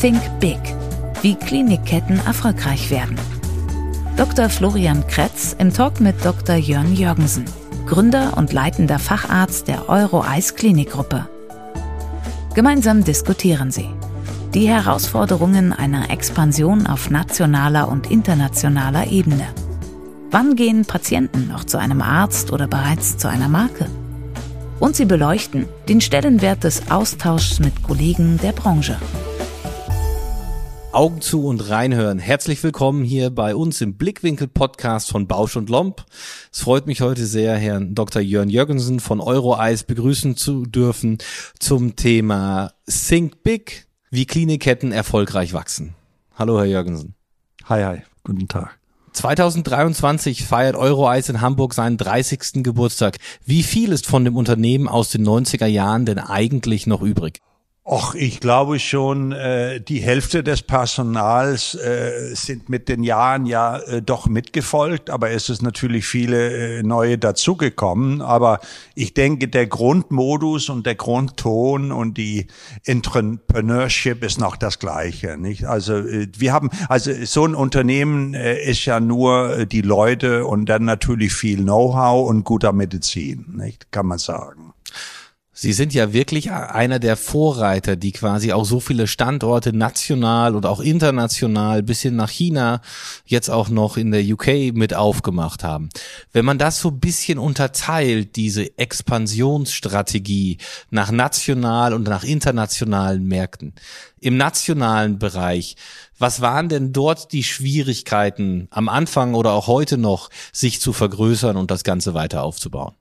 Think Big, wie Klinikketten erfolgreich werden. Dr. Florian Kretz im Talk mit Dr. Jörn Jörgensen. Gründer und leitender Facharzt der Euro-Eis Klinikgruppe. Gemeinsam diskutieren sie die Herausforderungen einer Expansion auf nationaler und internationaler Ebene. Wann gehen Patienten noch zu einem Arzt oder bereits zu einer Marke? Und sie beleuchten den Stellenwert des Austauschs mit Kollegen der Branche. Augen zu und reinhören. Herzlich willkommen hier bei uns im Blickwinkel Podcast von Bausch und Lomb. Es freut mich heute sehr, Herrn Dr. Jörn Jürgensen von Euroeis begrüßen zu dürfen zum Thema Think Big, wie Klinikketten erfolgreich wachsen. Hallo, Herr Jürgensen. Hi, hi. Guten Tag. 2023 feiert Euroeis in Hamburg seinen 30. Geburtstag. Wie viel ist von dem Unternehmen aus den 90er Jahren denn eigentlich noch übrig? Och, ich glaube schon, äh, die Hälfte des Personals äh, sind mit den Jahren ja äh, doch mitgefolgt, aber es ist natürlich viele äh, neue dazugekommen. Aber ich denke, der Grundmodus und der Grundton und die Entrepreneurship ist noch das Gleiche, nicht? Also äh, wir haben, also so ein Unternehmen äh, ist ja nur äh, die Leute und dann natürlich viel Know-how und guter Medizin, nicht? Kann man sagen. Sie sind ja wirklich einer der Vorreiter, die quasi auch so viele Standorte national und auch international bis hin nach China jetzt auch noch in der UK mit aufgemacht haben. Wenn man das so ein bisschen unterteilt, diese Expansionsstrategie nach national und nach internationalen Märkten, im nationalen Bereich, was waren denn dort die Schwierigkeiten am Anfang oder auch heute noch, sich zu vergrößern und das Ganze weiter aufzubauen?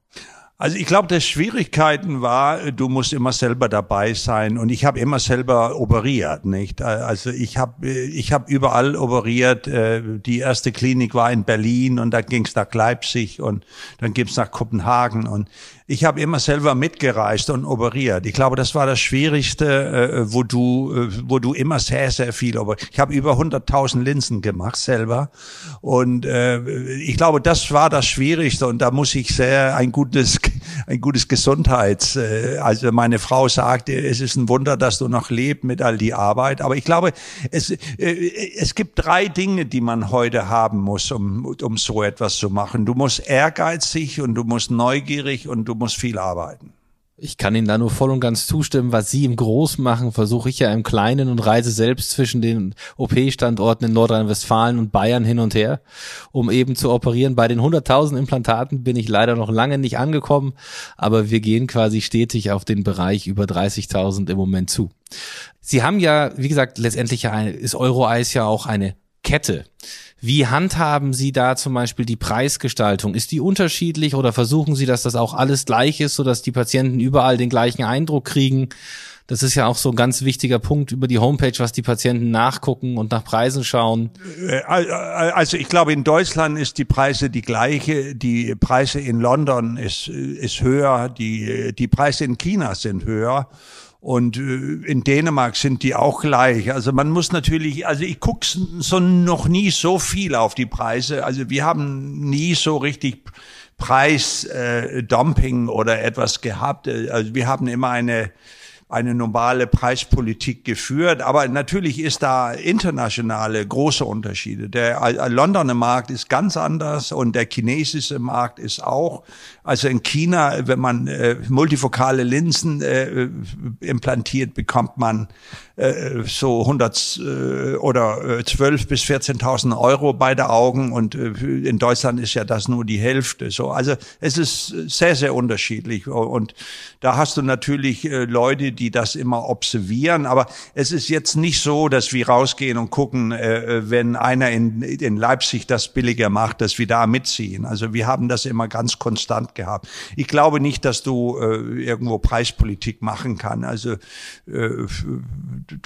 Also ich glaube, der Schwierigkeiten war, du musst immer selber dabei sein und ich habe immer selber operiert, nicht? Also ich habe ich hab überall operiert. Äh, die erste Klinik war in Berlin und dann ging's nach Leipzig und dann ging's nach Kopenhagen und ich habe immer selber mitgereist und operiert. Ich glaube, das war das Schwierigste, äh, wo du, äh, wo du immer sehr, sehr viel operiert. Ich habe über 100.000 Linsen gemacht selber und äh, ich glaube, das war das Schwierigste und da muss ich sehr ein gutes, ein gutes Gesundheits. Äh, also meine Frau sagte, es ist ein Wunder, dass du noch lebst mit all die Arbeit. Aber ich glaube, es, äh, es gibt drei Dinge, die man heute haben muss, um, um so etwas zu machen. Du musst ehrgeizig und du musst neugierig und du muss viel arbeiten. Ich kann Ihnen da nur voll und ganz zustimmen. Was Sie im Großen machen, versuche ich ja im Kleinen und reise selbst zwischen den OP-Standorten in Nordrhein-Westfalen und Bayern hin und her, um eben zu operieren. Bei den 100.000 Implantaten bin ich leider noch lange nicht angekommen, aber wir gehen quasi stetig auf den Bereich über 30.000 im Moment zu. Sie haben ja, wie gesagt, letztendlich ist Euroeis ja auch eine Kette. Wie handhaben Sie da zum Beispiel die Preisgestaltung? Ist die unterschiedlich oder versuchen Sie, dass das auch alles gleich ist, sodass die Patienten überall den gleichen Eindruck kriegen? Das ist ja auch so ein ganz wichtiger Punkt über die Homepage, was die Patienten nachgucken und nach Preisen schauen. Äh, also ich glaube, in Deutschland ist die Preise die gleiche. Die Preise in London ist, ist höher. Die, die Preise in China sind höher. Und äh, in Dänemark sind die auch gleich. Also man muss natürlich, also ich gucke so noch nie so viel auf die Preise. Also wir haben nie so richtig Preisdumping äh, oder etwas gehabt. Also wir haben immer eine eine normale Preispolitik geführt. Aber natürlich ist da internationale große Unterschiede. Der Londoner Markt ist ganz anders und der chinesische Markt ist auch. Also in China, wenn man äh, multifokale Linsen äh, implantiert, bekommt man äh, so 100 äh, oder äh, 12 bis 14.000 Euro beide Augen und äh, in Deutschland ist ja das nur die Hälfte. So, also es ist sehr sehr unterschiedlich und da hast du natürlich äh, Leute, die das immer observieren. Aber es ist jetzt nicht so, dass wir rausgehen und gucken, äh, wenn einer in, in Leipzig das billiger macht, dass wir da mitziehen. Also wir haben das immer ganz konstant gehabt. Ich glaube nicht, dass du äh, irgendwo Preispolitik machen kann. Also, äh,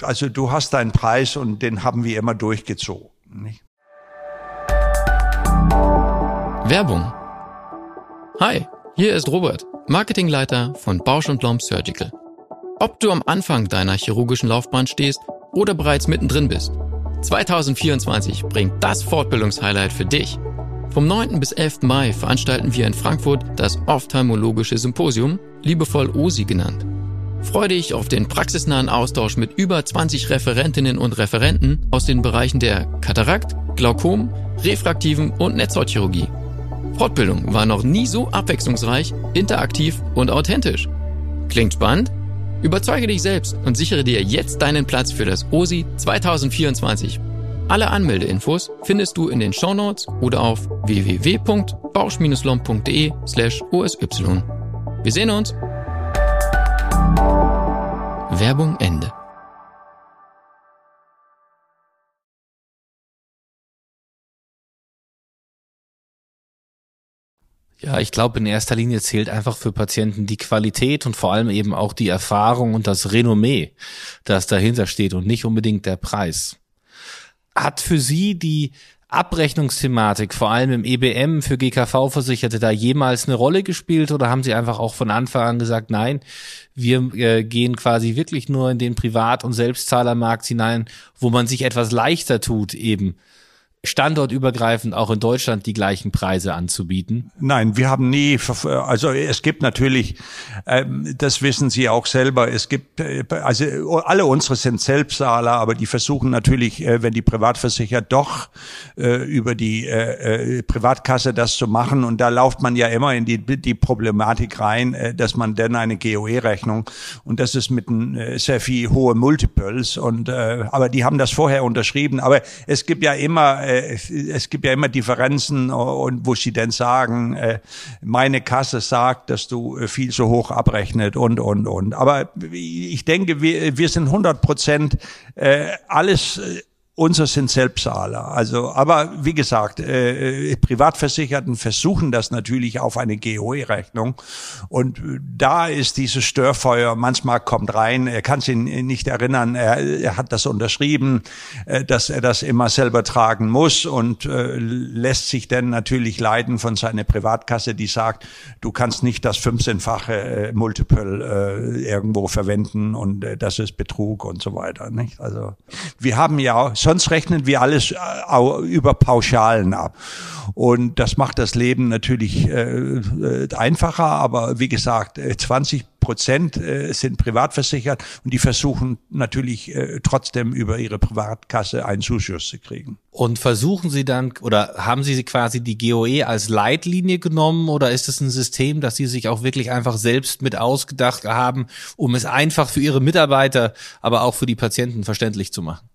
also du hast deinen Preis und den haben wir immer durchgezogen. Nicht? Werbung. Hi, hier ist Robert, Marketingleiter von Bausch Lomb Surgical. Ob du am Anfang deiner chirurgischen Laufbahn stehst oder bereits mittendrin bist, 2024 bringt das Fortbildungshighlight für dich. Vom 9. bis 11. Mai veranstalten wir in Frankfurt das Ophthalmologische Symposium, liebevoll OSI genannt. Freue dich auf den praxisnahen Austausch mit über 20 Referentinnen und Referenten aus den Bereichen der Katarakt, Glaukom, refraktiven und Netzhautchirurgie. Fortbildung war noch nie so abwechslungsreich, interaktiv und authentisch. Klingt spannend? Überzeuge dich selbst und sichere dir jetzt deinen Platz für das OSI 2024. Alle Anmeldeinfos findest du in den Shownotes oder auf www.bausch-lomb.de slash osy. Wir sehen uns! Werbung Ende. Ja, ich glaube, in erster Linie zählt einfach für Patienten die Qualität und vor allem eben auch die Erfahrung und das Renommee, das dahinter steht und nicht unbedingt der Preis. Hat für Sie die Abrechnungsthematik, vor allem im EBM für GKV-Versicherte, da jemals eine Rolle gespielt oder haben Sie einfach auch von Anfang an gesagt, nein, wir äh, gehen quasi wirklich nur in den Privat- und Selbstzahlermarkt hinein, wo man sich etwas leichter tut, eben standortübergreifend auch in Deutschland die gleichen Preise anzubieten? Nein, wir haben nie, also es gibt natürlich, ähm, das wissen Sie auch selber, es gibt, äh, also alle unsere sind Selbstzahler, aber die versuchen natürlich, äh, wenn die Privatversichert doch äh, über die Privatkasse das zu machen. Und da lauft man ja immer in die, die Problematik rein, dass man dann eine GOE-Rechnung und das ist mit sehr viel hohe Multiples. Und aber die haben das vorher unterschrieben, aber es gibt ja immer äh, es gibt ja immer Differenzen und wo sie denn sagen, äh, meine Kasse sagt, dass du äh, viel zu hoch abrechnet und und und. Aber ich denke, wir, wir sind 100 Prozent äh, alles äh, Unser sind Selbstzahler. Also, aber wie gesagt, äh, äh, Privatversicherten versuchen das natürlich auf eine GOE-Rechnung. Und äh, da ist dieses Störfeuer, manchmal kommt rein, er kann sich nicht erinnern, er, er hat das unterschrieben, äh, dass er das immer selber tragen muss und äh, lässt sich dann natürlich leiden von seiner Privatkasse, die sagt, du kannst nicht das 15-fache äh, Multiple äh, irgendwo verwenden und äh, das ist Betrug und so weiter. Nicht? Also wir haben ja sonst rechnen wir alles äh, über Pauschalen ab. Und das macht das Leben natürlich äh, äh einfacher, aber wie gesagt, 20 Prozent äh, sind privatversichert und die versuchen natürlich äh, trotzdem über ihre Privatkasse einen Zuschuss zu kriegen. Und versuchen Sie dann oder haben Sie quasi die GOE als Leitlinie genommen oder ist es ein System, das Sie sich auch wirklich einfach selbst mit ausgedacht haben, um es einfach für Ihre Mitarbeiter, aber auch für die Patienten verständlich zu machen?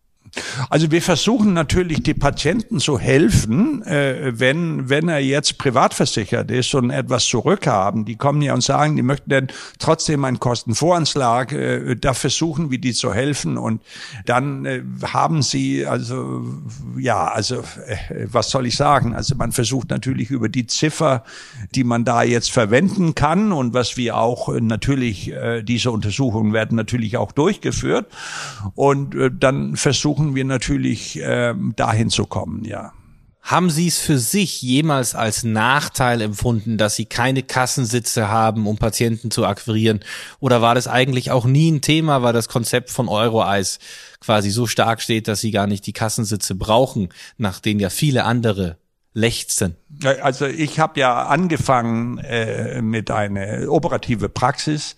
Also wir versuchen natürlich die Patienten zu helfen, äh, wenn, wenn er jetzt privat versichert ist und etwas zurückhaben. Die kommen ja und sagen, die möchten dann trotzdem einen Kostenvoranschlag. Äh, da versuchen wir die zu helfen und dann äh, haben sie, also ja, also äh, was soll ich sagen? Also man versucht natürlich über die Ziffer, die man da jetzt verwenden kann und was wir auch äh, natürlich, äh, diese Untersuchungen werden natürlich auch durchgeführt und äh, dann versuchen versuchen wir natürlich ähm, dahin zu kommen, ja. Haben Sie es für sich jemals als Nachteil empfunden, dass Sie keine Kassensitze haben, um Patienten zu akquirieren? Oder war das eigentlich auch nie ein Thema, weil das Konzept von Euroeis quasi so stark steht, dass Sie gar nicht die Kassensitze brauchen, nach denen ja viele andere lechzen? Also ich habe ja angefangen äh, mit einer operative Praxis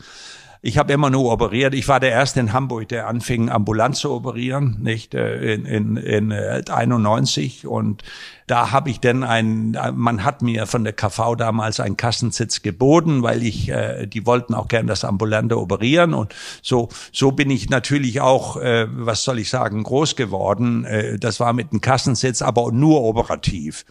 ich habe immer nur operiert. Ich war der erste in Hamburg, der anfing ambulant zu operieren, nicht äh, in, in, in 91 äh, und da habe ich dann ein, man hat mir von der KV damals einen Kassensitz geboten, weil ich, äh, die wollten auch gern das Ambulante operieren und so, so bin ich natürlich auch, äh, was soll ich sagen, groß geworden. Äh, das war mit einem Kassensitz, aber nur operativ.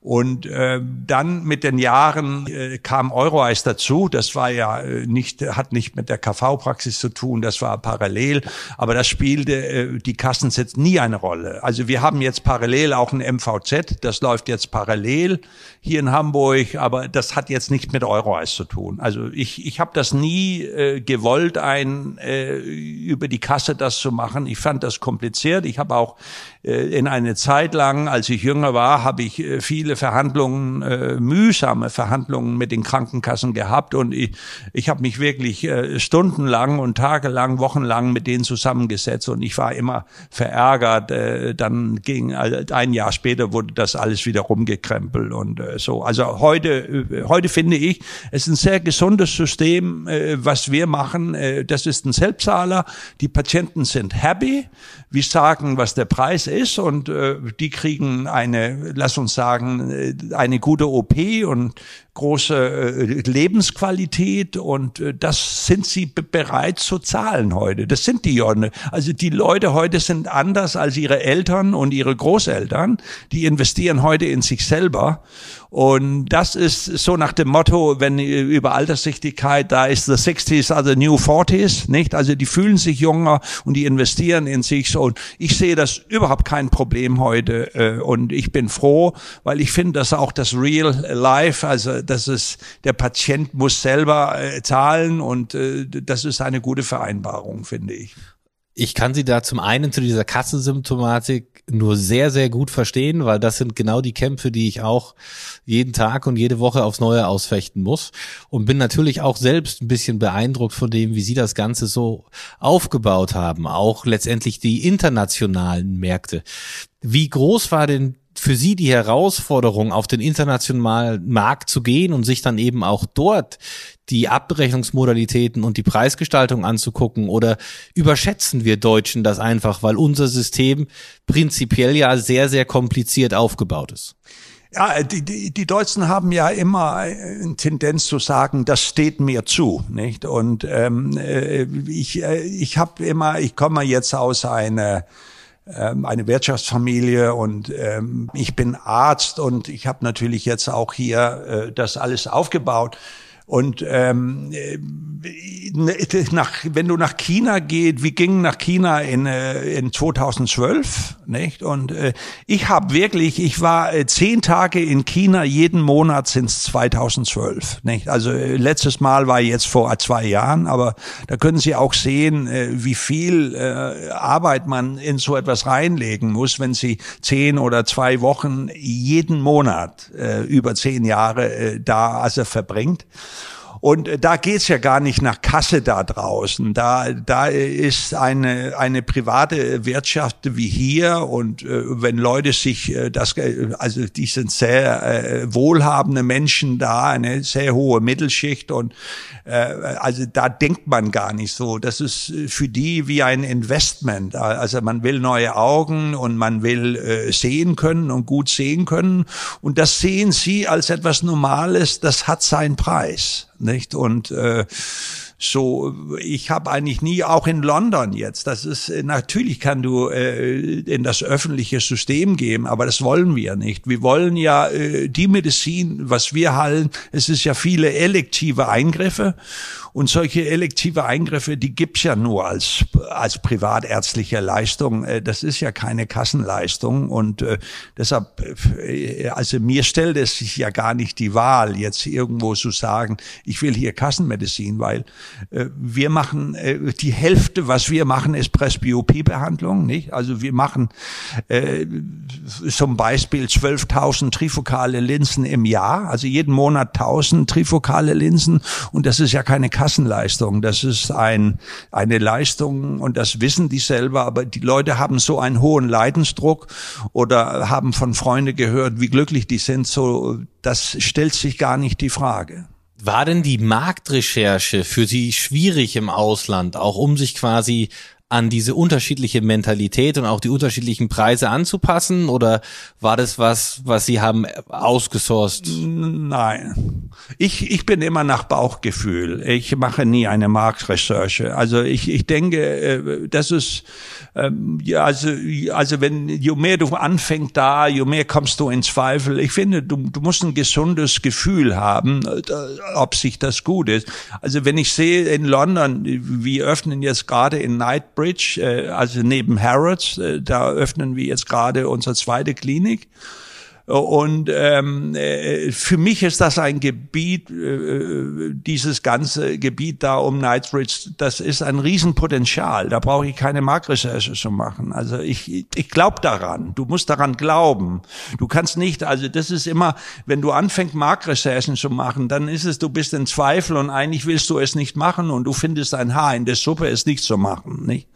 Und äh, dann mit den Jahren äh, kam Euroeis dazu. Das war ja äh, nicht, hat nicht mit der KV-Praxis zu tun, das war parallel, aber das spielte äh, die Kassensitz nie eine Rolle. Also wir haben jetzt parallel auch ein MVZ, das läuft jetzt parallel hier in Hamburg, aber das hat jetzt nichts mit Euroeis zu tun. Also ich, ich habe das nie äh, gewollt, ein äh, über die Kasse das zu machen. Ich fand das kompliziert. Ich habe auch äh, in eine Zeit lang, als ich jünger war, habe ich äh, viele Verhandlungen, äh, mühsame Verhandlungen mit den Krankenkassen gehabt und ich, ich habe mich wirklich äh, stundenlang und tagelang, wochenlang mit denen zusammengesetzt und ich war immer verärgert. Äh, dann ging also ein Jahr später wurde das alles wieder rumgekrempelt und äh, so. Also heute, äh, heute finde ich, es ist ein sehr gesundes System, äh, was wir machen. Äh, das ist ein Selbstzahler. Die Patienten sind happy. Wir sagen, was der Preis ist und äh, die kriegen eine, lass uns sagen, äh, eine gute OP und große äh, Lebensqualität und äh, das sind sie bereit zu zahlen heute. Das sind die Jonne. Also die Leute heute sind anders als ihre Eltern und ihre Großeltern. Die investieren heute in sich selber und das ist so nach dem Motto, wenn über Alterssichtigkeit, da ist the 60s are the new 40s, nicht? Also die fühlen sich jünger und die investieren in sich so. Und ich sehe das überhaupt kein Problem heute äh, und ich bin froh, weil ich finde, dass auch das Real Life, also dass es der Patient muss selber äh, zahlen und äh, das ist eine gute Vereinbarung, finde ich. Ich kann Sie da zum einen zu dieser Kassensymptomatik nur sehr, sehr gut verstehen, weil das sind genau die Kämpfe, die ich auch jeden Tag und jede Woche aufs Neue ausfechten muss. Und bin natürlich auch selbst ein bisschen beeindruckt von dem, wie Sie das Ganze so aufgebaut haben. Auch letztendlich die internationalen Märkte. Wie groß war denn für Sie die Herausforderung, auf den internationalen Markt zu gehen und sich dann eben auch dort die Abrechnungsmodalitäten und die Preisgestaltung anzugucken? Oder überschätzen wir Deutschen das einfach, weil unser System prinzipiell ja sehr, sehr kompliziert aufgebaut ist? Ja, die, die, die Deutschen haben ja immer eine Tendenz zu sagen, das steht mir zu, nicht? Und ähm, äh, ich, äh, ich habe immer, ich komme jetzt aus einer ähm, eine Wirtschaftsfamilie und ähm, ich bin Arzt und ich habe natürlich jetzt auch hier äh, das alles aufgebaut. Und ähm, äh, nach, wenn du nach China geht, wir gingen nach China in, äh, in 2012, nicht? Und äh, ich habe wirklich, ich war äh, zehn Tage in China jeden Monat sinds 2012, nicht? Also äh, letztes Mal war jetzt vor zwei Jahren, aber da können Sie auch sehen, äh, wie viel äh, Arbeit man in so etwas reinlegen muss, wenn Sie zehn oder zwei Wochen jeden Monat äh, über zehn Jahre äh, da also verbringt. Und äh, da geht's ja gar nicht nach Kasse da draußen. Da, da ist eine, eine private Wirtschaft wie hier und äh, wenn Leute sich äh, das, äh, also die sind sehr äh, wohlhabende Menschen da, eine sehr hohe Mittelschicht und äh, also da denkt man gar nicht so. Das ist für die wie ein Investment. Also man will neue Augen und man will äh, sehen können und gut sehen können und das sehen sie als etwas Normales. Das hat seinen Preis nicht? Und äh, so, ich habe eigentlich nie, auch in London jetzt, das ist, natürlich kann du äh, in das öffentliche System gehen, aber das wollen wir nicht. Wir wollen ja äh, die Medizin, was wir halten, es ist ja viele elektive Eingriffe und solche elektive Eingriffe, die gibt's ja nur als, als privatärztliche Leistung. Äh, das ist ja keine Kassenleistung. Und äh, deshalb, äh, also mir stellt es sich ja gar nicht die Wahl, jetzt irgendwo zu sagen, ich will hier Kassenmedizin, weil äh, wir machen äh, die Hälfte, was wir machen, ist Presbyopie-Behandlung. Nicht? Also wir machen äh, zum Beispiel 12.000 trifokale Linsen im Jahr, also jeden Monat 1.000 trifokale Linsen. Und das ist ja keine Kassenleistung. Das ist ein, eine Leistung und das wissen die selber, aber die Leute haben so einen hohen Leidensdruck oder haben von Freunden gehört, wie glücklich die sind, so, das stellt sich gar nicht die Frage. War denn die Marktrecherche für Sie schwierig im Ausland, auch um sich quasi an diese unterschiedliche Mentalität und auch die unterschiedlichen Preise anzupassen? Oder war das was, was Sie haben ausgesourced? Nein. Ich, ich bin immer nach Bauchgefühl. Ich mache nie eine Marktrecherche. Also ich, ich denke, äh, das ist, ähm, ja, also, also wenn, je mehr du anfängst da, je mehr kommst du in Zweifel. Ich finde, du, du musst ein gesundes Gefühl haben, äh, ob sich das gut ist. Also wenn ich sehe in London, wir öffnen jetzt gerade in Night Bridge, äh, also neben Harrods, äh, da öffnen wir jetzt gerade unsere zweite Klinik. Und ähm, äh, für mich ist das ein Gebiet, äh, dieses ganze Gebiet da um Knightsbridge, das ist ein Riesenpotenzial. Da brauche ich keine Marktrecherche zu machen. Also ich, ich glaube daran. Du musst daran glauben. Du kannst nicht, also das ist immer, wenn du anfängst, Marktrecherchen zu machen, dann ist es, du bist in Zweifel und eigentlich willst du es nicht machen und du findest ein Haar in der Suppe, es nicht zu machen. Nicht?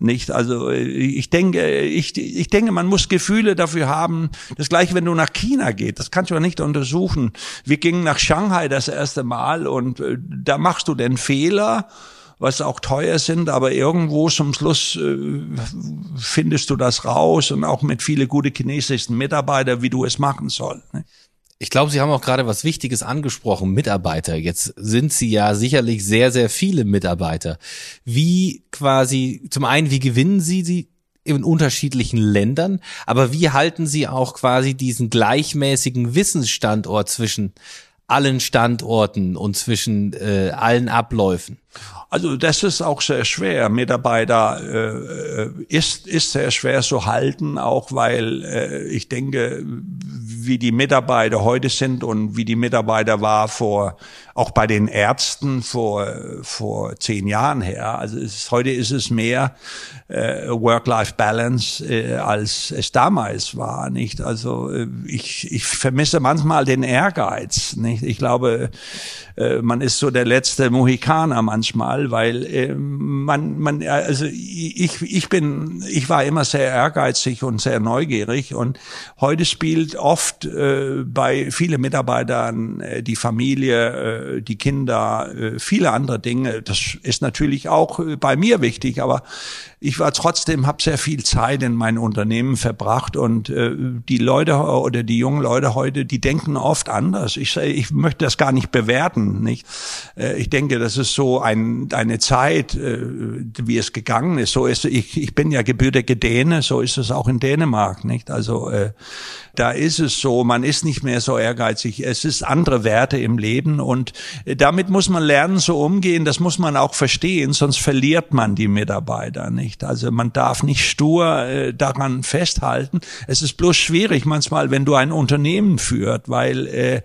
Nicht. Also ich denke, ich, ich denke, man muss Gefühle dafür haben. Das gleiche, wenn du nach China geht, das kannst du ja nicht untersuchen. Wir gingen nach Shanghai das erste Mal und äh, da machst du den Fehler was auch teuer sind, aber irgendwo zum Schluss äh, findest du das raus und auch mit viele gute chinesischen Mitarbeiter, wie du es machen sollst. Ne? Ich glaube, Sie haben auch gerade was Wichtiges angesprochen, Mitarbeiter. Jetzt sind Sie ja sicherlich sehr, sehr viele Mitarbeiter. Wie quasi, zum einen, wie gewinnen Sie sie in unterschiedlichen Ländern, aber wie halten Sie auch quasi diesen gleichmäßigen Wissensstandort zwischen allen Standorten und zwischen äh, allen Abläufen? Also das ist auch sehr schwer. Mitarbeiter äh, äh, ist ist sehr schwer zu halten, auch weil äh, ich denke, wie die Mitarbeiter heute sind und wie die Mitarbeiter war vor auch bei den Ärzten vor vor zehn Jahren her. Also es, heute ist es mehr äh, Work-Life-Balance äh, als es damals war, nicht? Also äh, ich ich vermisse manchmal den Ehrgeiz, nicht? Ich glaube, man ist so der letzte Mohikaner manchmal, weil äh, man, man, also ich, ich bin, ich war immer sehr ehrgeizig und sehr neugierig und heute spielt oft äh, bei vielen Mitarbeitern äh, die Familie, äh, die Kinder, äh, viele andere Dinge. Das ist natürlich auch äh, bei mir wichtig, aber ich war trotzdem, habe sehr viel Zeit in mein Unternehmen verbracht und äh, die Leute oder die jungen Leute heute, die denken oft anders. Ich, ich möchte das gar nicht bewerten, nicht? Äh, ich denke, das ist so ein, eine Zeit, äh, wie es gegangen ist. So ist ich, ich bin ja gebürtige Däne, so ist es auch in Dänemark, nicht? Also äh, da ist es so, man ist nicht mehr so ehrgeizig. Es ist andere Werte im Leben und äh, damit muss man lernen, so umgehen. Das muss man auch verstehen, sonst verliert man die Mitarbeiter, nicht? nicht. Also man darf nicht stur äh, daran festhalten. Es ist bloß schwierig manchmal, wenn du ein Unternehmen führt, weil äh,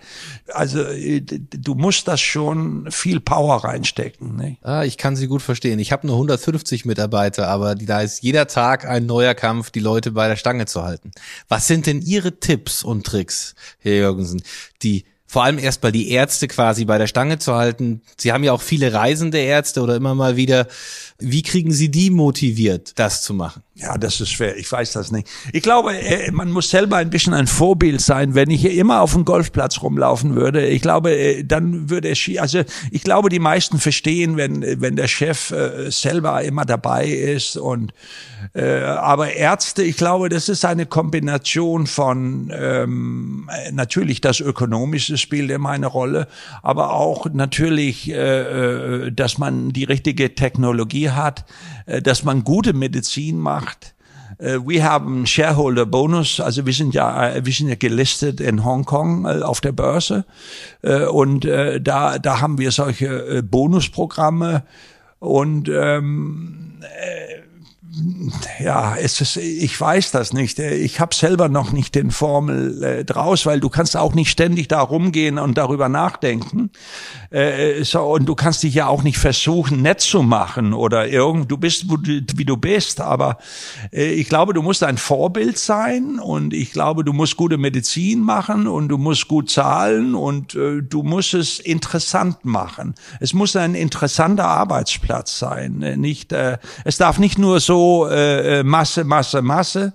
also äh, du musst das schon viel Power reinstecken. Ne? Ah, ich kann Sie gut verstehen. Ich habe nur 150 Mitarbeiter, aber da ist jeder Tag ein neuer Kampf, die Leute bei der Stange zu halten. Was sind denn Ihre Tipps und Tricks, Herr Jürgensen, die vor allem erstmal die Ärzte quasi bei der Stange zu halten. Sie haben ja auch viele reisende Ärzte oder immer mal wieder. Wie kriegen Sie die motiviert, das zu machen? Ja, das ist schwer. Ich weiß das nicht. Ich glaube, äh, man muss selber ein bisschen ein Vorbild sein. Wenn ich hier immer auf dem Golfplatz rumlaufen würde, ich glaube, äh, dann würde es, also ich glaube, die meisten verstehen, wenn, wenn der Chef äh, selber immer dabei ist und, äh, aber Ärzte, ich glaube, das ist eine Kombination von, ähm, natürlich das Ökonomische spielt immer eine Rolle, aber auch natürlich, äh, dass man die richtige Technologie hat, dass man gute Medizin macht, gemacht. Äh, wir haben Shareholder Bonus, also wir sind ja, äh, wir sind ja gelistet in Hongkong äh, auf der Börse. Und da, da haben wir solche Bonusprogramme. Und ähm, ja, es ist, ich weiß das nicht. Ich habe selber noch nicht den Formel äh, draus, weil du kannst auch nicht ständig da rumgehen und darüber nachdenken. Äh, so, und du kannst dich ja auch nicht versuchen, nett zu machen oder irgend, du bist, wie du bist. Aber äh, ich glaube, du musst ein Vorbild sein und ich glaube, du musst gute Medizin machen und du musst gut zahlen und äh, du musst es interessant machen. Es muss ein interessanter Arbeitsplatz sein. Nicht, äh, es darf nicht nur so so äh, Masse, Masse, Masse.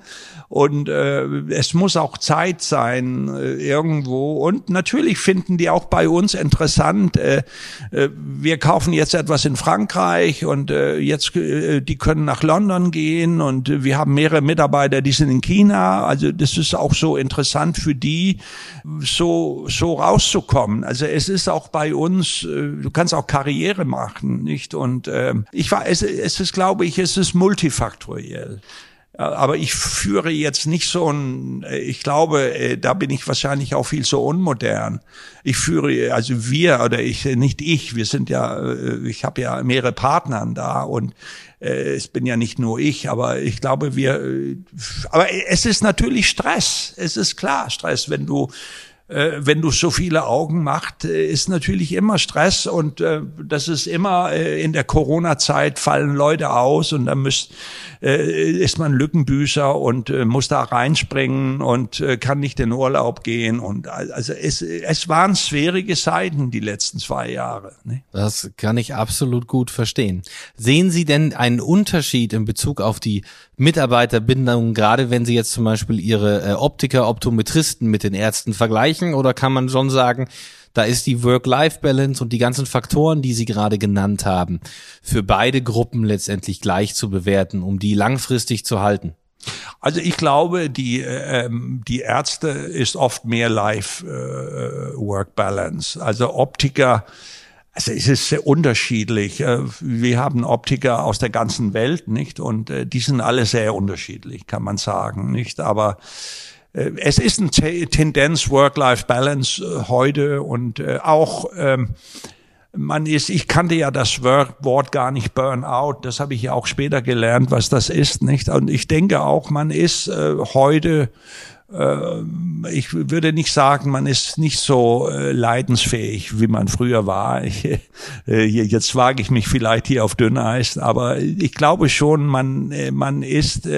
Und äh, es muss auch Zeit sein äh, irgendwo. Und natürlich finden die auch bei uns interessant. Äh, äh, wir kaufen jetzt etwas in Frankreich und äh, jetzt äh, die können nach London gehen und äh, wir haben mehrere Mitarbeiter, die sind in China. Also das ist auch so interessant für die, so so rauszukommen. Also es ist auch bei uns. Äh, du kannst auch Karriere machen, nicht? Und äh, ich war, es, es ist, glaube ich, es ist multifaktoriell. Aber ich führe jetzt nicht so ein, ich glaube, äh, da bin ich wahrscheinlich auch viel so unmodern. Ich führe, also wir oder ich, nicht ich, wir sind ja, äh, ich habe ja mehrere Partner da und äh, es bin ja nicht nur ich, aber ich glaube, wir, aber es ist natürlich Stress. Es ist klar Stress, wenn du äh, wenn du so viele Augen machst, äh, ist natürlich immer Stress und äh, das ist immer äh, in der Corona-Zeit fallen Leute aus und dann müsst, äh, ist man Lückenbüßer und äh, muss da reinspringen und äh, kann nicht in Urlaub gehen und also es, es waren schwierige Zeiten die letzten zwei Jahre. Ne? Das kann ich absolut gut verstehen. Sehen Sie denn einen Unterschied in Bezug auf die Mitarbeiterbindung, gerade wenn Sie jetzt zum Beispiel Ihre äh, Optiker, Optometristen mit den Ärzten vergleichen? Oder kann man schon sagen, da ist die Work-Life-Balance und die ganzen Faktoren, die Sie gerade genannt haben, für beide Gruppen letztendlich gleich zu bewerten, um die langfristig zu halten? Also ich glaube, die äh, ähm, die Ärzte ist oft mehr Life-Work-Balance. Äh, also Optiker also es ist sehr unterschiedlich. Äh, wir haben Optiker aus der ganzen Welt, nicht? Und äh, die sind alle sehr unterschiedlich, kann man sagen, nicht? Aber es ist eine Tendenz Work-Life-Balance heute und auch ähm, man ist, ich kannte ja das Wort gar nicht Burnout, das habe ich ja auch später gelernt, was das ist, nicht? Und ich denke auch, man ist heute äh, ich würde nicht sagen, man ist nicht so äh, leidensfähig, wie man früher war. Äh, jetzt wage ich mich vielleicht hier auf Dünneis, aber ich glaube schon, man, man ist,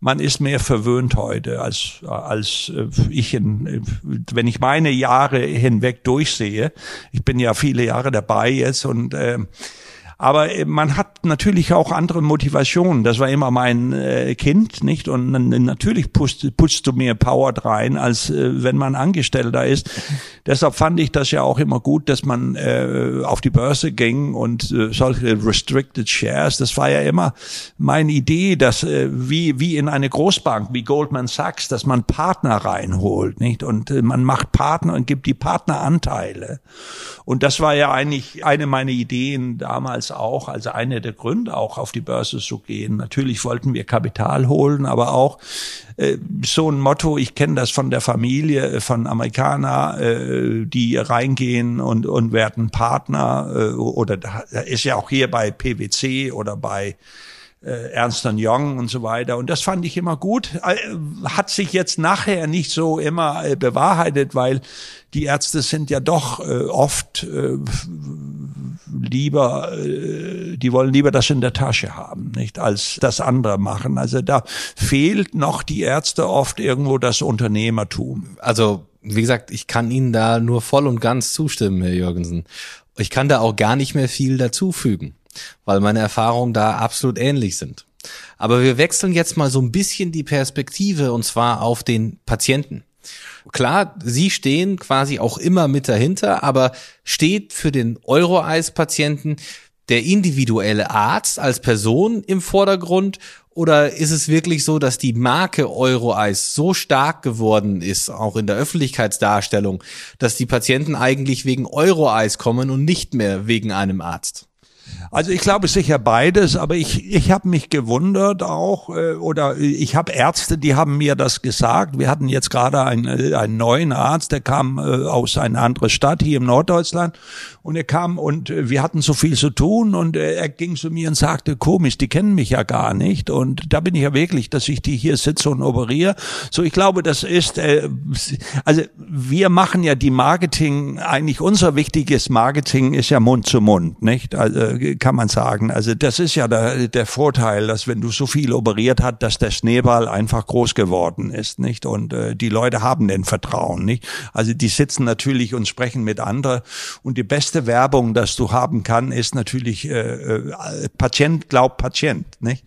man ist mehr verwöhnt heute als, als ich, in, wenn ich meine Jahre hinweg durchsehe. Ich bin ja viele Jahre dabei jetzt und äh, aber äh, man hat natürlich auch andere Motivationen. Das war immer mein äh, Kind, nicht? Und natürlich putzt, putzt du mehr Power rein, als äh, wenn man Angestellter ist. Deshalb fand ich das ja auch immer gut, dass man äh, auf die Börse ging und äh, solche Restricted Shares. Das war ja immer meine Idee, dass äh, wie wie in eine Großbank wie Goldman Sachs, dass man Partner reinholt, nicht? Und äh, man macht Partner und gibt die Partneranteile. Und das war ja eigentlich eine meiner Ideen damals auch, also eine der Gründe auch auf die Börse zu gehen. Natürlich wollten wir Kapital holen, aber auch äh, so ein Motto, ich kenne das von der Familie, äh, von Amerikaner, äh, die reingehen und, und werden Partner äh, oder da ist ja auch hier bei PwC oder bei äh, Ernst Young und so weiter. Und das fand ich immer gut. Äh, hat sich jetzt nachher nicht so immer äh, bewahrheitet, weil die Ärzte sind ja doch äh, oft äh, lieber, äh, die wollen lieber das in der Tasche haben, nicht als das andere machen. Also da fehlt noch die Ärzte oft irgendwo das Unternehmertum. Also wie gesagt, ich kann Ihnen da nur voll und ganz zustimmen, Herr Jürgensen. Ich kann da auch gar nicht mehr viel dazufügen weil meine Erfahrungen da absolut ähnlich sind. Aber wir wechseln jetzt mal so ein bisschen die Perspektive und zwar auf den Patienten. Klar, Sie stehen quasi auch immer mit dahinter, aber steht für den Euroeis-Patienten der individuelle Arzt als Person im Vordergrund oder ist es wirklich so, dass die Marke Euroeis so stark geworden ist, auch in der Öffentlichkeitsdarstellung, dass die Patienten eigentlich wegen Euroeis kommen und nicht mehr wegen einem Arzt? Also ich glaube sicher beides, aber ich, ich habe mich gewundert auch, äh, oder ich habe Ärzte, die haben mir das gesagt. Wir hatten jetzt gerade einen, äh, einen neuen Arzt, der kam äh, aus einer anderen Stadt hier im Norddeutschland und er kam und äh, wir hatten so viel zu tun und äh, er ging zu mir und sagte, komisch, die kennen mich ja gar nicht und da bin ich ja wirklich, dass ich die hier sitze und operiere. So, ich glaube, das ist, äh, also wir machen ja die Marketing, eigentlich unser wichtiges Marketing ist ja Mund zu Mund, nicht? Also kann man sagen. Also das ist ja der, der Vorteil, dass wenn du so viel operiert hast, dass der Schneeball einfach groß geworden ist, nicht? Und äh, die Leute haben den Vertrauen, nicht? Also die sitzen natürlich und sprechen mit anderen. Und die beste Werbung, dass du haben kann, ist natürlich äh, äh, Patient glaubt Patient, nicht?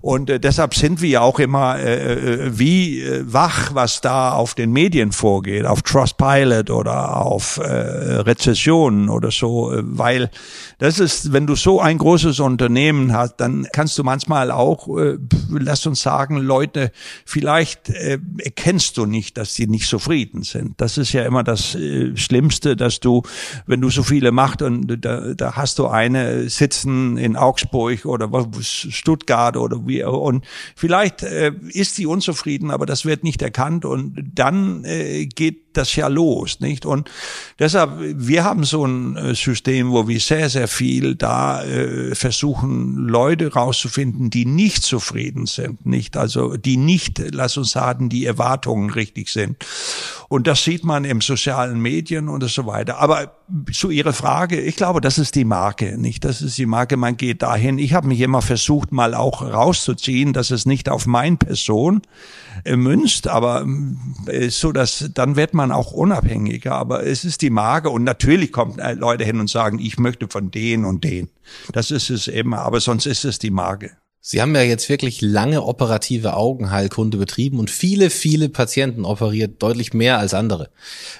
Und äh, deshalb sind wir auch immer äh, äh, wie äh, wach, was da auf den Medien vorgeht, auf Trustpilot oder auf äh, Rezessionen oder so, äh, weil das ist, wenn du so ein großes Unternehmen hast, dann kannst du manchmal auch, äh, lass uns sagen, Leute, vielleicht äh, erkennst du nicht, dass sie nicht zufrieden sind. Das ist ja immer das äh, Schlimmste, dass du, wenn du so viele machst und da, da hast du eine sitzen in Augsburg oder Stuttgart oder wie und vielleicht äh, ist sie unzufrieden, aber das wird nicht erkannt und dann äh, geht das ja los, nicht? Und deshalb, wir haben so ein äh, System, wo wir sehr, sehr viel da äh, versuchen, Leute rauszufinden, die nicht zufrieden sind, nicht? Also, die nicht, lass uns sagen, die Erwartungen richtig sind. Und das sieht man im sozialen Medien und so weiter. Aber zu Ihrer Frage, ich glaube, das ist die Marke, nicht? Das ist die Marke, man geht dahin. Ich habe mich immer versucht, mal auch rauszuziehen, dass es nicht auf mein Person äh, münzt, aber äh, so, dass dann wird man auch unabhängiger. Aber es ist die Marke und natürlich kommen äh, Leute hin und sagen, ich möchte von denen und denen. Das ist es immer, aber sonst ist es die Marke. Sie haben ja jetzt wirklich lange operative Augenheilkunde betrieben und viele, viele Patienten operiert, deutlich mehr als andere.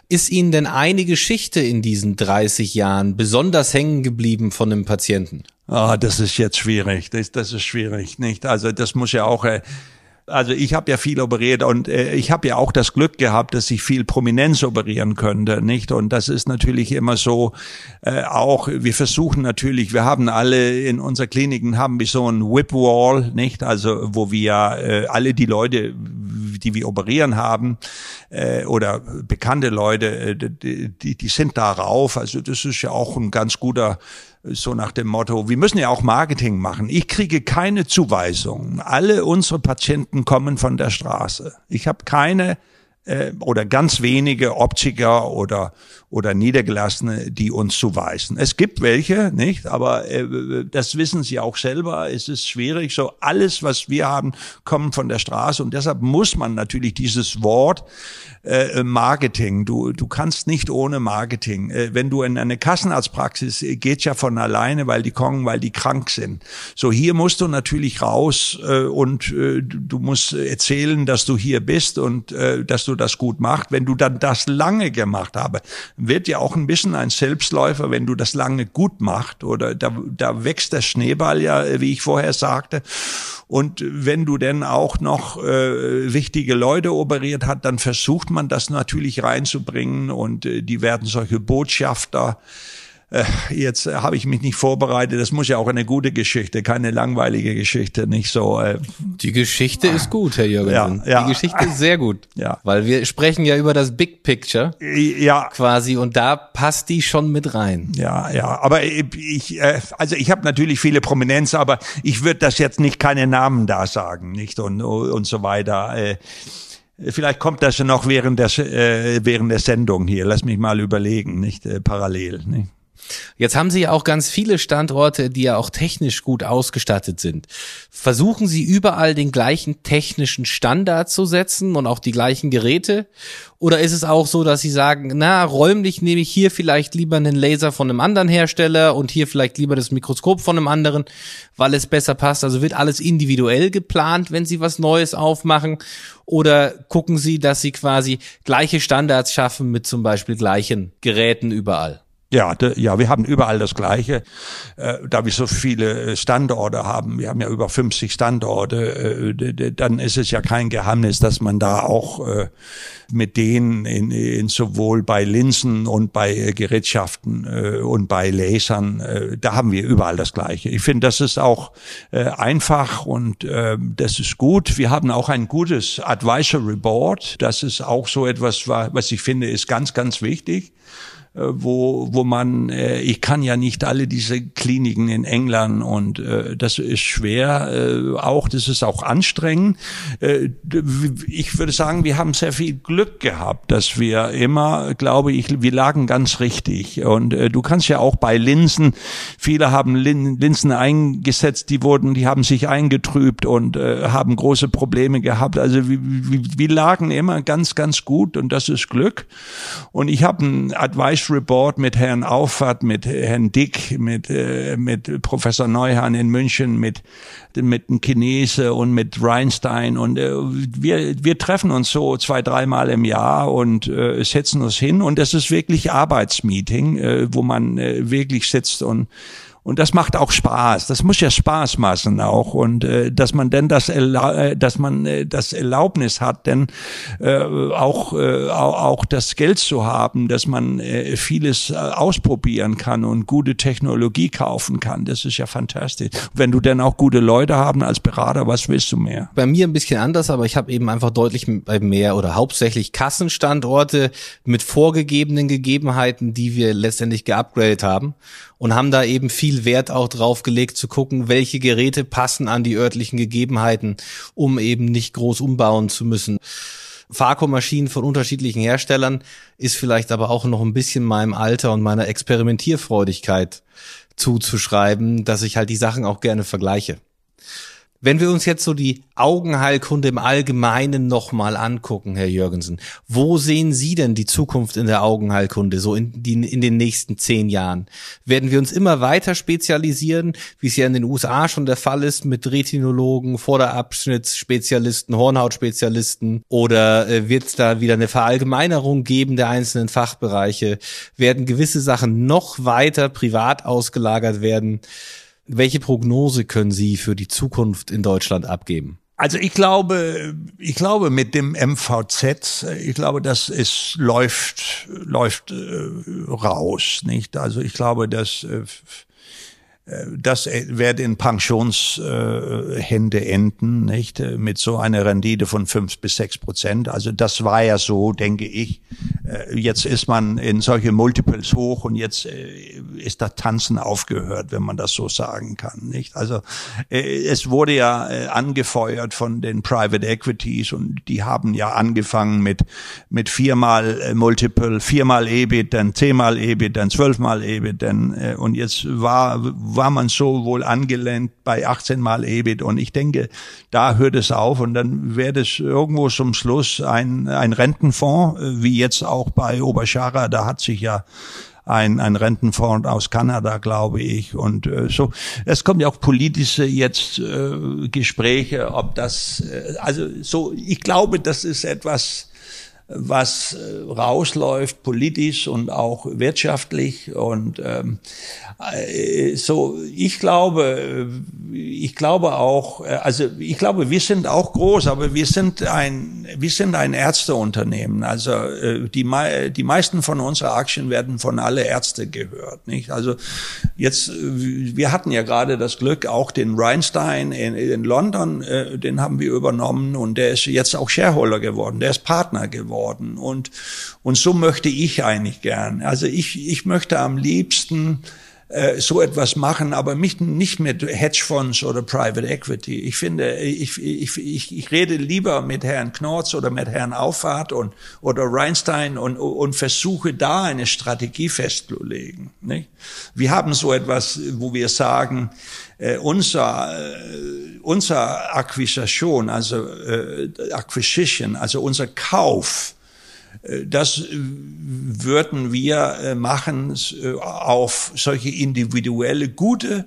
Ist Ihnen denn eine Geschichte in diesen 30 Jahren besonders hängen geblieben von einem Patienten? Ah, das ist jetzt schwierig. Das, das ist schwierig, nicht? Also das muss ja auch äh, also ich habe ja viel operiert und äh, ich habe ja auch das Glück gehabt, dass ich viel Prominenz operieren könnte, nicht? Und das ist natürlich immer so. Äh, auch wir versuchen natürlich, wir haben alle in unserer Kliniken haben wir so ein Whip Wall, nicht? Also wo wir äh, alle die Leute, die wir operieren haben äh, oder bekannte Leute, äh, die, die sind darauf. Also das ist ja auch ein ganz guter so nach dem Motto, wir müssen ja auch Marketing machen. Ich kriege keine Zuweisungen. Alle unsere Patienten kommen von der Straße. Ich habe keine äh, oder ganz wenige Optiker oder oder Niedergelassene, die uns zuweisen. Es gibt welche, nicht? Aber äh, das wissen Sie auch selber. Es ist schwierig. So alles, was wir haben, kommt von der Straße und deshalb muss man natürlich dieses Wort äh, Marketing. Du du kannst nicht ohne Marketing. Äh, wenn du in eine Kassenarztpraxis äh, geht ja von alleine, weil die kommen, weil die krank sind. So hier musst du natürlich raus äh, und äh, du musst erzählen, dass du hier bist und äh, dass du das gut machst. Wenn du dann das lange gemacht habe, wird ja auch ein bisschen ein Selbstläufer, wenn du das lange gut machst oder da, da wächst der Schneeball ja, wie ich vorher sagte. Und wenn du denn auch noch äh, wichtige Leute operiert hat, dann versucht man das natürlich reinzubringen und äh, die werden solche Botschafter äh, jetzt habe ich mich nicht vorbereitet. Das muss ja auch eine gute Geschichte, keine langweilige Geschichte, nicht so. Äh, die Geschichte ist gut, Herr Jürgensen. Ja, ja. Die Geschichte ist sehr gut. Ja. Weil wir sprechen ja über das Big Picture. Ja. Quasi und da passt die schon mit rein. Ja, ja. Aber ich, äh, also ich habe natürlich viele Prominenz, aber ich würde das jetzt nicht keine Namen da sagen, nicht und und so weiter. Äh, Vielleicht kommt das ja noch während der, äh, während der Sendung hier. Lass mich mal überlegen, nicht äh, parallel. Nicht? Jetzt haben Sie ja auch ganz viele Standorte, die ja auch technisch gut ausgestattet sind. Versuchen Sie überall den gleichen technischen Standard zu setzen und auch die gleichen Geräte? Oder ist es auch so, dass Sie sagen, na, räumlich nehme ich hier vielleicht lieber einen Laser von einem anderen Hersteller und hier vielleicht lieber das Mikroskop von einem anderen, weil es besser passt? Also wird alles individuell geplant, wenn Sie was Neues aufmachen? Oder gucken Sie, dass Sie quasi gleiche Standards schaffen mit zum Beispiel gleichen Geräten überall? Ja, ja, wir haben überall das Gleiche, äh, da wir so viele äh, Standorte haben. Wir haben ja über 50 Standorte. Äh, dann ist es ja kein Geheimnis, dass man da auch äh, mit denen in, in sowohl bei Linsen und bei äh, Gerätschaften äh, und bei Lasern, äh, da haben wir überall das Gleiche. Ich finde, das ist auch äh, einfach und äh, das ist gut. Wir haben auch ein gutes Advisory Board. Das ist auch so etwas, was ich finde, ist ganz, ganz wichtig wo, wo man, äh, ich kann ja nicht alle diese Kliniken in England und äh, das ist schwer, äh, auch, das ist auch anstrengend. Äh, ich würde sagen, wir haben sehr viel Glück gehabt, dass wir immer, glaube ich, wir lagen ganz richtig. Und äh, du kannst ja auch bei Linsen, viele haben Lin Linsen eingesetzt, die wurden, die haben sich eingetrübt und äh, haben große Probleme gehabt. Also wir, wir, wir lagen immer ganz, ganz gut und das ist Glück. Und ich habe ein Advice Report mit Herrn Auffahrt, mit Herrn Dick, mit, äh, mit Professor Neuhan in München, mit, mit dem Chinese und mit Reinstein. Und äh, wir, wir treffen uns so zwei, dreimal im Jahr und äh, setzen uns hin. Und das ist wirklich Arbeitsmeeting, äh, wo man äh, wirklich sitzt und und das macht auch Spaß. Das muss ja Spaß machen auch. Und äh, dass man denn das, äh, dass man äh, das Erlaubnis hat, denn äh, auch, äh, auch das Geld zu haben, dass man äh, vieles äh, ausprobieren kann und gute Technologie kaufen kann. Das ist ja fantastisch. Wenn du denn auch gute Leute haben als Berater, was willst du mehr? Bei mir ein bisschen anders, aber ich habe eben einfach deutlich mehr oder hauptsächlich Kassenstandorte mit vorgegebenen Gegebenheiten, die wir letztendlich geupgradet haben und haben da eben viel Wert auch drauf gelegt zu gucken, welche Geräte passen an die örtlichen Gegebenheiten, um eben nicht groß umbauen zu müssen. Vakuummaschinen von unterschiedlichen Herstellern ist vielleicht aber auch noch ein bisschen meinem Alter und meiner Experimentierfreudigkeit zuzuschreiben, dass ich halt die Sachen auch gerne vergleiche. Wenn wir uns jetzt so die Augenheilkunde im Allgemeinen nochmal angucken, Herr Jürgensen, wo sehen Sie denn die Zukunft in der Augenheilkunde so in, die, in den nächsten zehn Jahren? Werden wir uns immer weiter spezialisieren, wie es ja in den USA schon der Fall ist, mit Retinologen, Vorderabschnittsspezialisten, Hornhautspezialisten? Oder äh, wird es da wieder eine Verallgemeinerung geben der einzelnen Fachbereiche? Werden gewisse Sachen noch weiter privat ausgelagert werden? Welche Prognose können Sie für die Zukunft in Deutschland abgeben? Also ich glaube, ich glaube mit dem MVZ, ich glaube, das ist läuft läuft äh, raus, nicht? Also ich glaube, dass äh, das wird in Pensionshände enden, nicht? Mit so einer Rendite von fünf bis sechs Prozent. Also das war ja so, denke ich. Äh, jetzt ist man in solche Multiples hoch und jetzt äh, ist das Tanzen aufgehört, wenn man das so sagen kann, nicht? Also äh, es wurde ja angefeuert von den Private Equities und die haben ja angefangen mit, mit viermal Multiple, viermal EBIT, dann zehnmal EBIT, dann zwölfmal EBIT, dann, und jetzt war, war man so wohl angelehnt bei 18 mal EBIT. Und ich denke, da hört es auf. Und dann wird es irgendwo zum Schluss ein, ein Rentenfonds, äh, wie jetzt auch bei Oberschara, da hat sich ja ein, ein Rentenfonds aus Kanada, glaube ich. Und äh, so, es kommt ja auch politische jetzt äh, Gespräche, ob das, äh, also so, ich glaube, das ist etwas, was äh, rausläuft, politisch und auch wirtschaftlich. Und ähm, äh, so, ich glaube, äh, ich glaube auch, also ich glaube, wir sind auch groß, aber wir sind ein, wir sind ein Ärzteunternehmen. Also äh, die, die meisten von unseren Aktien werden von alle Ärzte gehört. Nicht? Also jetzt, wir hatten ja gerade das Glück, auch den Reinstein in, in London, äh, den haben wir übernommen und der ist jetzt auch Shareholder geworden, der ist Partner geworden geworden. Und, und so möchte ich eigentlich gern. Also ich, ich möchte am liebsten äh, so etwas machen, aber mich nicht mit Hedgefonds oder Private Equity. Ich finde, ich, ich, ich, ich rede lieber mit Herrn Knorz oder mit Herrn Auffahrt und, oder Reinstein und, und versuche da eine Strategie festzulegen. Nicht? Wir haben so etwas, wo wir sagen, äh, unser, äh, unser Akquisition, also äh, Acquisition, also unser Kauf, das würden wir machen auf solche individuelle gute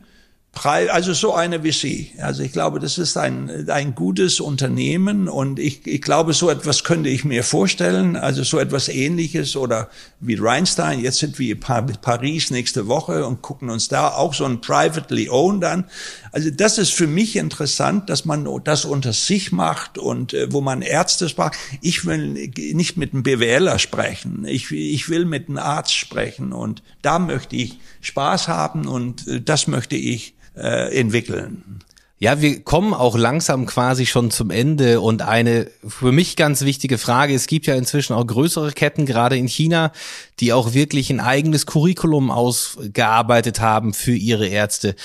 also so eine wie Sie. Also ich glaube, das ist ein, ein gutes Unternehmen und ich, ich glaube, so etwas könnte ich mir vorstellen. Also so etwas ähnliches oder wie Rheinstein. Jetzt sind wir in Paris nächste Woche und gucken uns da auch so ein privately owned an. Also das ist für mich interessant, dass man das unter sich macht und äh, wo man Ärzte sprach. Ich will nicht mit einem BWLer sprechen. Ich, ich will mit einem Arzt sprechen und da möchte ich Spaß haben und äh, das möchte ich äh, entwickeln. Ja, wir kommen auch langsam quasi schon zum Ende und eine für mich ganz wichtige Frage, es gibt ja inzwischen auch größere Ketten, gerade in China, die auch wirklich ein eigenes Curriculum ausgearbeitet haben für ihre Ärzte.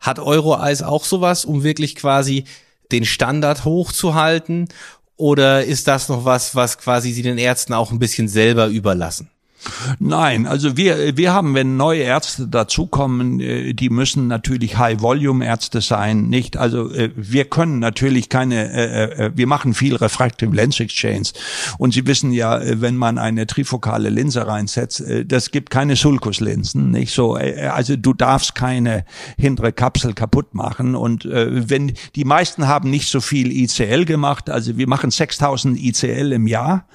Hat Euroeis auch sowas, um wirklich quasi den Standard hochzuhalten? Oder ist das noch was, was quasi sie den Ärzten auch ein bisschen selber überlassen? Nein, also wir, wir haben, wenn neue Ärzte dazukommen, äh, die müssen natürlich High-Volume-Ärzte sein, nicht? Also äh, wir können natürlich keine, äh, wir machen viel Refractive Lens Exchange und Sie wissen ja, wenn man eine trifokale Linse reinsetzt, das gibt keine Sulcus-Linsen, nicht so? Also du darfst keine hintere Kapsel kaputt machen und wenn die meisten haben nicht so viel ICL gemacht, also wir machen 6000 ICL im Jahr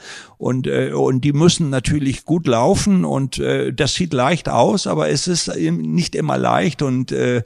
und, äh, und die müssen natürlich gut laufen und äh, das sieht leicht aus, aber es ist nicht immer leicht und äh,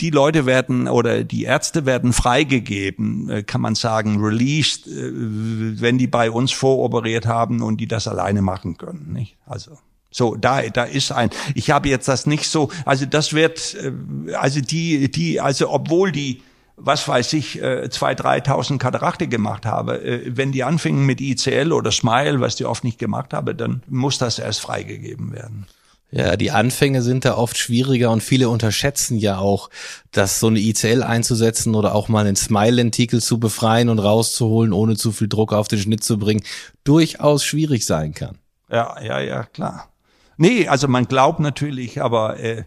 die Leute werden oder die Ärzte werden freigegeben, äh, kann man sagen, released, äh, wenn die bei uns voroperiert haben und die das alleine machen können. Nicht? Also so, da, da ist ein, ich habe jetzt das nicht so, also das wird, äh, also die, die, also obwohl die was weiß ich, äh, zwei, dreitausend Katarakte gemacht habe. Äh, wenn die anfingen mit ICL oder Smile, was die oft nicht gemacht habe, dann muss das erst freigegeben werden. Ja, die Anfänge sind da oft schwieriger und viele unterschätzen ja auch, dass so eine ICL einzusetzen oder auch mal einen Smile-Lentikel zu befreien und rauszuholen, ohne zu viel Druck auf den Schnitt zu bringen, durchaus schwierig sein kann. Ja, ja, ja, klar. Nee, also man glaubt natürlich, aber äh,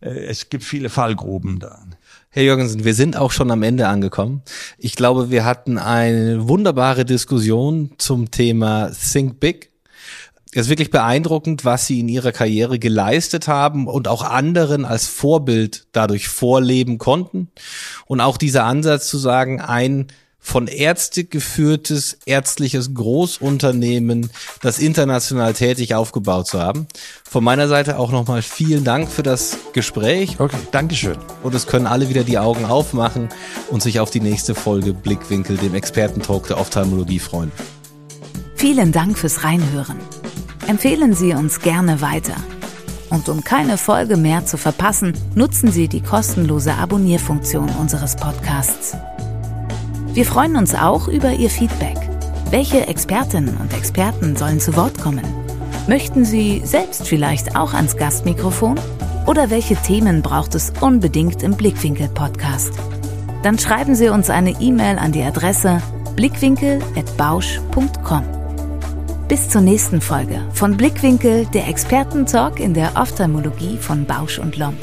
äh, es gibt viele Fallgruben da. Herr Jürgensen, wir sind auch schon am Ende angekommen. Ich glaube, wir hatten eine wunderbare Diskussion zum Thema Think Big. Es ist wirklich beeindruckend, was Sie in Ihrer Karriere geleistet haben und auch anderen als Vorbild dadurch vorleben konnten. Und auch dieser Ansatz zu sagen, ein von Ärzte geführtes ärztliches Großunternehmen, das international tätig aufgebaut zu haben. Von meiner Seite auch nochmal vielen Dank für das Gespräch. Okay, Dankeschön. Und es können alle wieder die Augen aufmachen und sich auf die nächste Folge Blickwinkel, dem Expertentalk der Ophthalmologie freuen. Vielen Dank fürs Reinhören. Empfehlen Sie uns gerne weiter. Und um keine Folge mehr zu verpassen, nutzen Sie die kostenlose Abonnierfunktion unseres Podcasts. Wir freuen uns auch über Ihr Feedback. Welche Expertinnen und Experten sollen zu Wort kommen? Möchten Sie selbst vielleicht auch ans Gastmikrofon? Oder welche Themen braucht es unbedingt im Blickwinkel-Podcast? Dann schreiben Sie uns eine E-Mail an die Adresse blickwinkel.bausch.com. Bis zur nächsten Folge von Blickwinkel, der Expertentalk in der Ophthalmologie von Bausch und Lomb.